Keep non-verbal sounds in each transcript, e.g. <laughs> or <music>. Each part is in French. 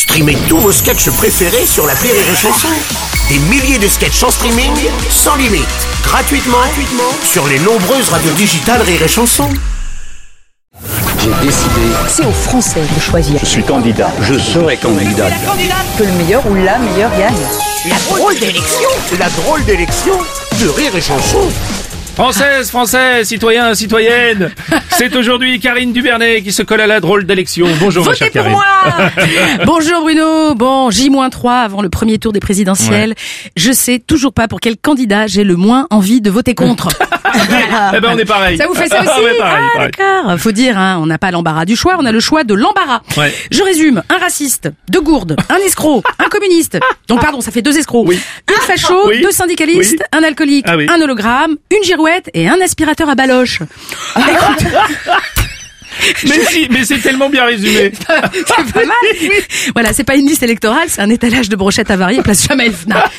Streamez tous vos sketchs préférés sur la Rire et Chanson. Des milliers de sketchs en streaming, sans limite, gratuitement, gratuitement sur les nombreuses radios digitales Rire et Chanson. J'ai décidé, C'est aux Français de choisir je suis candidat, je serai candidat. que le meilleur ou la meilleure gagne. La drôle d'élection, la drôle d'élection de Rire et Chanson. Françaises, Français, citoyens, citoyennes, <laughs> c'est aujourd'hui Karine Duvernay qui se colle à la drôle d'élection. Bonjour ma Votez chère pour Karine. moi <laughs> Bonjour Bruno Bon, J-3 avant le premier tour des présidentielles. Je sais toujours pas pour quel candidat j'ai le moins envie de voter contre. <laughs> Eh ben on est pareil. Ça vous fait ça aussi Ah ouais, pareil, Ah, d'accord. Faut dire, hein, on n'a pas l'embarras du choix, on a le choix de l'embarras. Ouais. Je résume. Un raciste, deux gourdes, un escroc, un communiste. Donc pardon, ça fait deux escrocs. Oui. Une facho, Oui. deux syndicalistes, Oui. un alcoolique, Ah un hologramme, une girouette et un aspirateur à baloche. <laughs> Mais si, mais c'est tellement bien résumé. <laughs> c'est pas mal. Voilà, c'est pas une liste électorale, c'est un étalage de brochettes avariées place Jamel Fna. <laughs>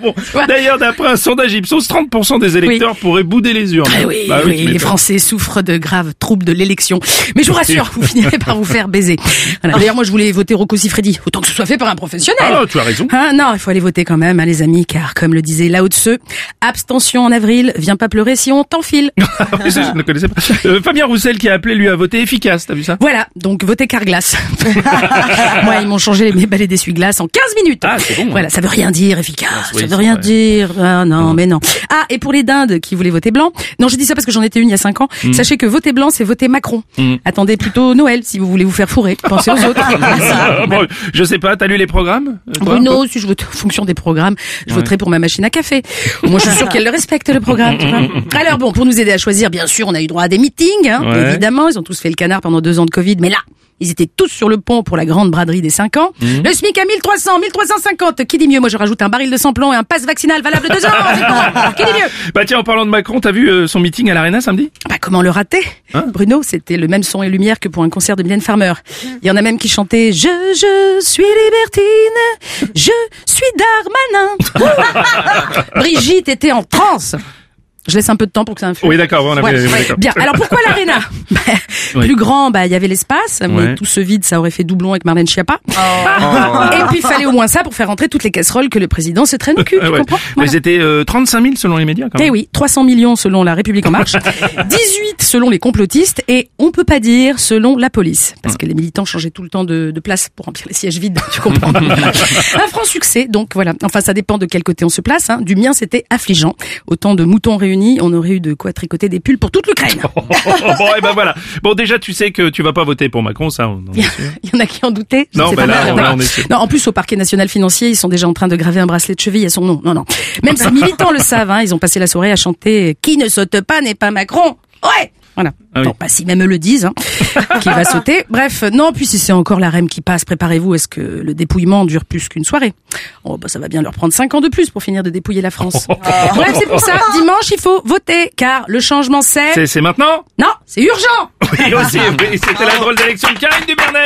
Bon, D'ailleurs, d'après un sondage Ipsos, 30% des électeurs pourraient bouder les urnes. Ah oui, Bah oui, les. Français souffrent de graves troubles de l'élection. Mais je vous rassure, vous finirez par vous faire baiser. Voilà. D'ailleurs, moi, je voulais voter Rocco Siffredi. Autant que ce soit fait par un professionnel. Ah, tu as raison. Hein, non, il faut aller voter quand même, hein, les amis, car comme le disait Lao Tse, abstention en avril, viens pas pleurer si on t'enfile. <laughs> Ah je ne connaissais pas. Euh, Fabien Roussel qui a appelé lui à voter efficace, t'as vu ça Voilà, donc votez Carglass. <laughs> Moi, ils m'ont changé mes balais d'essuie-glace en 15 minutes. Ah, c'est bon, hein. Voilà, ça veut rien dire efficace. oui, ça veut rien vrai. dire. Ah non, mais non. Ah, et pour les dindes qui voulaient voter blanc. Non, je dis ça parce que j'en étais une il y a 5 ans. Mm. Sachez que voter blanc, c'est voter Macron. Attendez plutôt Noël si vous voulez vous faire fourrer. Pensez aux autres. <laughs> Ah, bon, Je sais pas, t'as lu les programmes euh, Bruno, si je vote en fonction des programmes, je voterai pour ma machine à café. Moi, je suis sûre qu'elle le respecte, le programme. tu vois. <laughs> Alors bon, pour nous aider à choisir, bien sûr, on a eu droit à des meetings, hein, Ouais. Évidemment. Ils ont tous fait le canard pendant deux ans de Covid, mais là, ils étaient tous sur le pont pour la grande braderie des 5 ans. Mhm. Le SMIC à 1300, 1350. Qui dit mieux? Moi, je rajoute un baril de samplon et un passe vaccinal valable deux ans. Qui dit mieux? Bah tiens, en parlant de Macron, t'as vu euh, son meeting à l'Arena samedi? Bah, comment le rater? Hein? Bruno, c'était le même son et lumière que pour un concert de Mylène Farmer. Il y en a même qui chantaient Je, je suis libertine, je suis Darmanin. <laughs> Brigitte était en transe. Je laisse un peu de temps pour que ça influe. Oui, d'accord, on avait- Ouais. Bien. Alors pourquoi l'aréna <laughs> Bah, Oui. Plus grand, bah il y avait l'espace, mais Ouais. tout ce vide, ça aurait fait doublon avec Marlène Schiappa. Oh. Et puis il fallait au moins ça pour faire rentrer toutes les casseroles que le président se traîne au cul. <laughs> Tu ouais. comprends Mais c'était euh, 35 000 selon les médias quand même. Eh oui, 300 millions selon la République en marche, <laughs> 18 selon les complotistes et on peut pas dire selon la police parce que les militants changeaient tout le temps de, de place pour remplir les sièges vides, tu comprends Un franc succès, donc voilà. Enfin, ça dépend de quel côté on se place. Hein. Du mien, c'était affligeant. Autant de moutons réunis, on aurait eu de quoi tricoter des pulls pour toute l'Ukraine. <laughs> bon, et ben voilà. Bon, déjà, tu sais que tu vas pas voter pour Macron, ça. On en est sûr. <laughs> Il y en a qui en doutaient. Non, ben pas là, on- là, on est sûr. Non, en plus, au parquet national financier, ils sont déjà en train de graver un bracelet de cheville à son nom. Non, non. Même ces militants le savent, hein, ils ont passé la soirée à chanter « Qui ne saute pas n'est pas Macron ». Ouais. Ah oui. Bon, pas si même eux le disent, hein, <laughs> qui va sauter. Bref, non, puis si c'est encore la REM qui passe, préparez-vous, est-ce que le dépouillement dure plus qu'une soirée? Oh, bah ça va bien leur prendre cinq ans de plus pour finir de dépouiller la France. Bref, c'est pour ça, <laughs> dimanche, il faut voter, car le changement c'est... C'est c'est maintenant? Non, c'est urgent Oui, aussi. oui, C'était la drôle d'élection de Karine Duvernay.